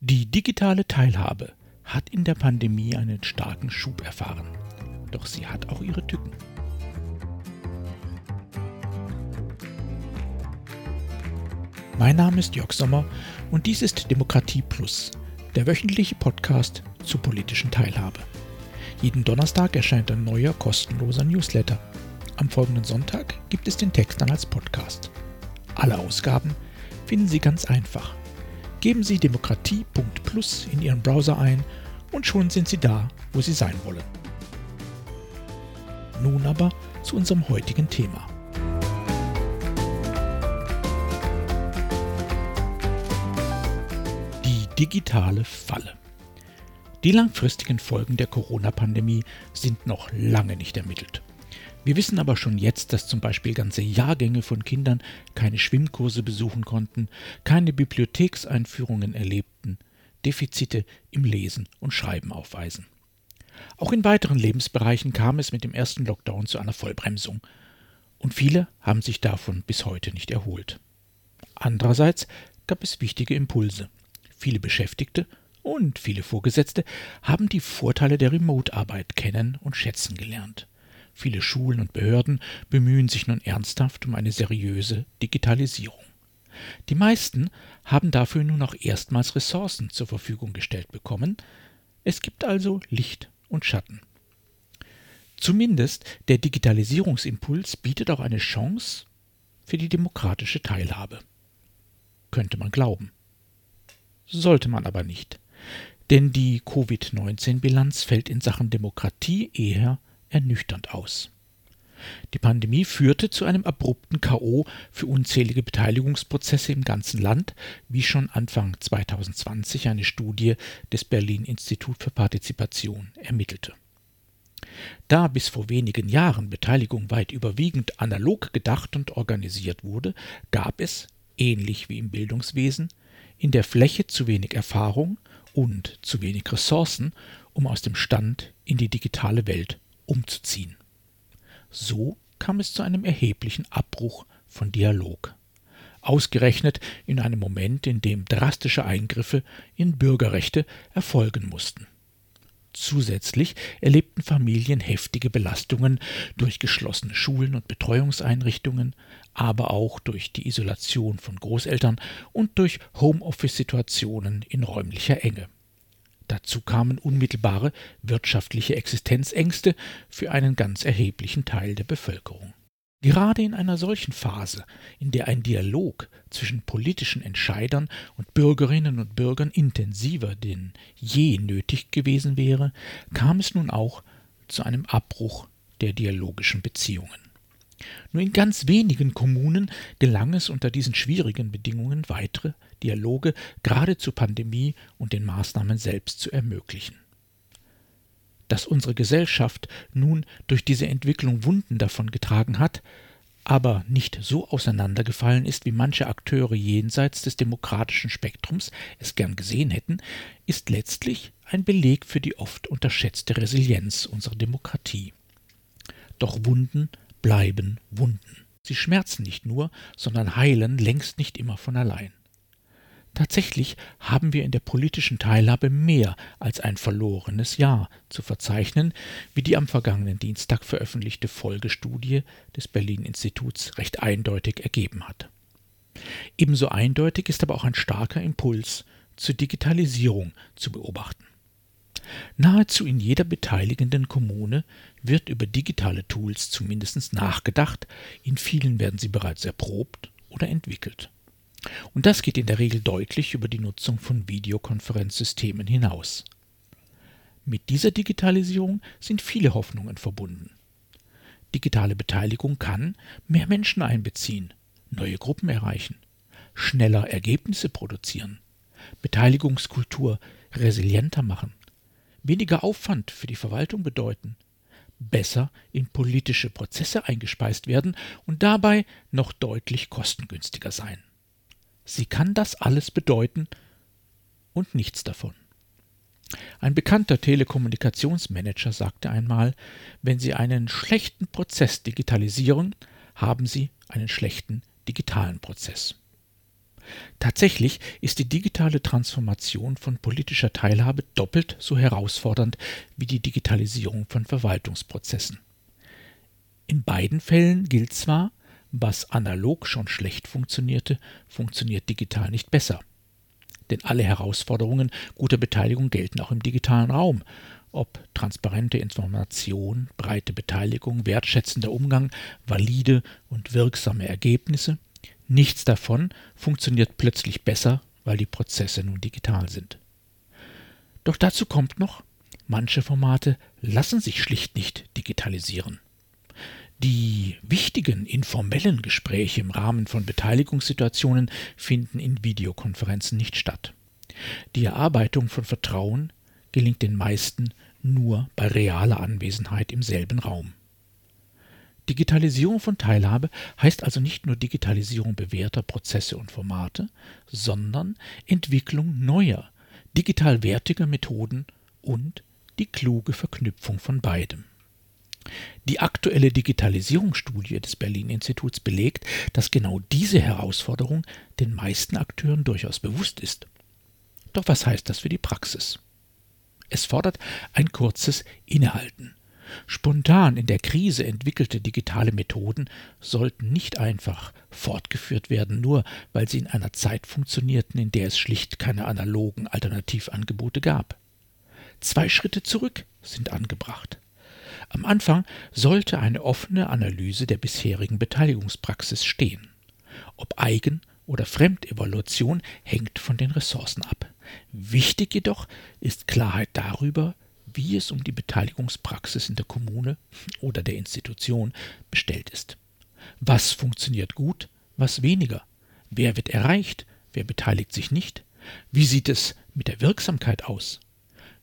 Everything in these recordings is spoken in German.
Die digitale Teilhabe hat in der Pandemie einen starken Schub erfahren. Doch sie hat auch ihre Tücken. Mein Name ist Jörg Sommer und dies ist Demokratie Plus, der wöchentliche Podcast zur politischen Teilhabe. Jeden Donnerstag erscheint ein neuer kostenloser Newsletter. Am folgenden Sonntag gibt es den Text dann als Podcast. Alle Ausgaben finden Sie ganz einfach Geben Sie demokratie.plus in Ihren Browser ein und schon sind Sie da, wo Sie sein wollen. Nun aber zu unserem heutigen Thema. Die digitale Falle. Die langfristigen Folgen der Corona-Pandemie sind noch lange nicht ermittelt. Wir wissen aber schon jetzt, dass zum Beispiel ganze Jahrgänge von Kindern keine Schwimmkurse besuchen konnten, keine Bibliothekseinführungen erlebten, Defizite im Lesen und Schreiben aufweisen. Auch in weiteren Lebensbereichen kam es mit dem ersten Lockdown zu einer Vollbremsung. Und viele haben sich davon bis heute nicht erholt. Andererseits gab es wichtige Impulse. Viele Beschäftigte und viele Vorgesetzte haben die Vorteile der Remote-Arbeit kennen und schätzen gelernt. Viele Schulen und Behörden bemühen sich nun ernsthaft um eine seriöse Digitalisierung. Die meisten haben dafür nun auch erstmals Ressourcen zur Verfügung gestellt bekommen. Es gibt also Licht und Schatten. Zumindest der Digitalisierungsimpuls bietet auch eine Chance für die demokratische Teilhabe. Könnte man glauben. Sollte man aber nicht. Denn die Covid-19-Bilanz fällt in Sachen Demokratie eher ernüchternd aus. Die Pandemie führte zu einem abrupten K.O. für unzählige Beteiligungsprozesse im ganzen Land, wie schon Anfang 2020 eine Studie des Berlin Institut für Partizipation ermittelte. Da bis vor wenigen Jahren Beteiligung weit überwiegend analog gedacht und organisiert wurde, gab es, ähnlich wie im Bildungswesen, in der Fläche zu wenig Erfahrung und zu wenig Ressourcen, um aus dem Stand in die digitale Welt umzuziehen. So kam es zu einem erheblichen Abbruch von Dialog. Ausgerechnet in einem Moment, in dem drastische Eingriffe in Bürgerrechte erfolgen mussten. Zusätzlich erlebten Familien heftige Belastungen durch geschlossene Schulen und Betreuungseinrichtungen, aber auch durch die Isolation von Großeltern und durch Homeoffice-Situationen in räumlicher Enge. Dazu kamen unmittelbare wirtschaftliche Existenzängste für einen ganz erheblichen Teil der Bevölkerung. Gerade in einer solchen Phase, in der ein Dialog zwischen politischen Entscheidern und Bürgerinnen und Bürgern intensiver denn je nötig gewesen wäre, kam es nun auch zu einem Abbruch der dialogischen Beziehungen. Nur in ganz wenigen Kommunen gelang es unter diesen schwierigen Bedingungen weitere Dialoge gerade zur Pandemie und den Maßnahmen selbst zu ermöglichen. Dass unsere Gesellschaft nun durch diese Entwicklung Wunden davon getragen hat, aber nicht so auseinandergefallen ist, wie manche Akteure jenseits des demokratischen Spektrums es gern gesehen hätten, ist letztlich ein Beleg für die oft unterschätzte Resilienz unserer Demokratie. Doch Wunden bleiben Wunden. Sie schmerzen nicht nur, sondern heilen längst nicht immer von allein. Tatsächlich haben wir in der politischen Teilhabe mehr als ein verlorenes Jahr zu verzeichnen, wie die am vergangenen Dienstag veröffentlichte Folgestudie des Berlin Instituts recht eindeutig ergeben hat. Ebenso eindeutig ist aber auch ein starker Impuls zur Digitalisierung zu beobachten. Nahezu in jeder beteiligenden Kommune wird über digitale Tools zumindest nachgedacht, in vielen werden sie bereits erprobt oder entwickelt. Und das geht in der Regel deutlich über die Nutzung von Videokonferenzsystemen hinaus. Mit dieser Digitalisierung sind viele Hoffnungen verbunden. Digitale Beteiligung kann mehr Menschen einbeziehen, neue Gruppen erreichen, schneller Ergebnisse produzieren, Beteiligungskultur resilienter machen, weniger Aufwand für die Verwaltung bedeuten, besser in politische Prozesse eingespeist werden und dabei noch deutlich kostengünstiger sein. Sie kann das alles bedeuten und nichts davon. Ein bekannter Telekommunikationsmanager sagte einmal, wenn Sie einen schlechten Prozess digitalisieren, haben Sie einen schlechten digitalen Prozess. Tatsächlich ist die digitale Transformation von politischer Teilhabe doppelt so herausfordernd wie die Digitalisierung von Verwaltungsprozessen. In beiden Fällen gilt zwar, was analog schon schlecht funktionierte, funktioniert digital nicht besser. Denn alle Herausforderungen guter Beteiligung gelten auch im digitalen Raum. Ob transparente Information, breite Beteiligung, wertschätzender Umgang, valide und wirksame Ergebnisse, nichts davon funktioniert plötzlich besser, weil die Prozesse nun digital sind. Doch dazu kommt noch, manche Formate lassen sich schlicht nicht digitalisieren. Die wichtigen informellen Gespräche im Rahmen von Beteiligungssituationen finden in Videokonferenzen nicht statt. Die Erarbeitung von Vertrauen gelingt den meisten nur bei realer Anwesenheit im selben Raum. Digitalisierung von Teilhabe heißt also nicht nur Digitalisierung bewährter Prozesse und Formate, sondern Entwicklung neuer, digital wertiger Methoden und die kluge Verknüpfung von beidem. Die aktuelle Digitalisierungsstudie des Berlin-Instituts belegt, dass genau diese Herausforderung den meisten Akteuren durchaus bewusst ist. Doch was heißt das für die Praxis? Es fordert ein kurzes Innehalten. Spontan in der Krise entwickelte digitale Methoden sollten nicht einfach fortgeführt werden, nur weil sie in einer Zeit funktionierten, in der es schlicht keine analogen Alternativangebote gab. Zwei Schritte zurück sind angebracht. Am Anfang sollte eine offene Analyse der bisherigen Beteiligungspraxis stehen. Ob Eigen- oder Fremdevaluation hängt von den Ressourcen ab. Wichtig jedoch ist Klarheit darüber, wie es um die Beteiligungspraxis in der Kommune oder der Institution bestellt ist. Was funktioniert gut, was weniger? Wer wird erreicht? Wer beteiligt sich nicht? Wie sieht es mit der Wirksamkeit aus?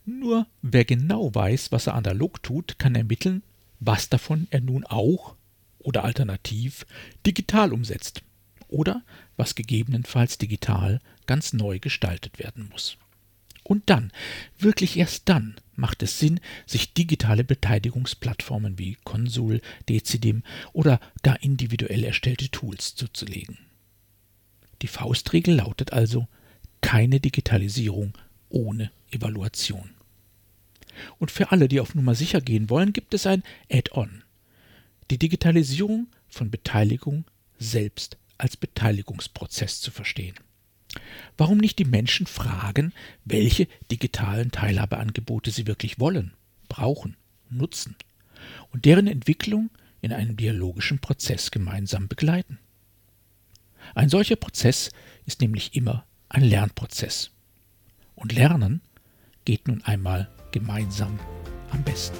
Nur wer genau weiß, was er analog tut, kann ermitteln, was davon er nun auch oder alternativ digital umsetzt oder was gegebenenfalls digital ganz neu gestaltet werden muss. Und dann, wirklich erst dann, macht es Sinn, sich digitale Beteiligungsplattformen wie Consul, Decidim oder gar individuell erstellte Tools zuzulegen. Die Faustregel lautet also keine Digitalisierung ohne Evaluation. Und für alle, die auf Nummer sicher gehen wollen, gibt es ein Add-on. Die Digitalisierung von Beteiligung selbst als Beteiligungsprozess zu verstehen. Warum nicht die Menschen fragen, welche digitalen Teilhabeangebote sie wirklich wollen, brauchen, nutzen und deren Entwicklung in einem dialogischen Prozess gemeinsam begleiten? Ein solcher Prozess ist nämlich immer ein Lernprozess. Und Lernen geht nun einmal gemeinsam am besten.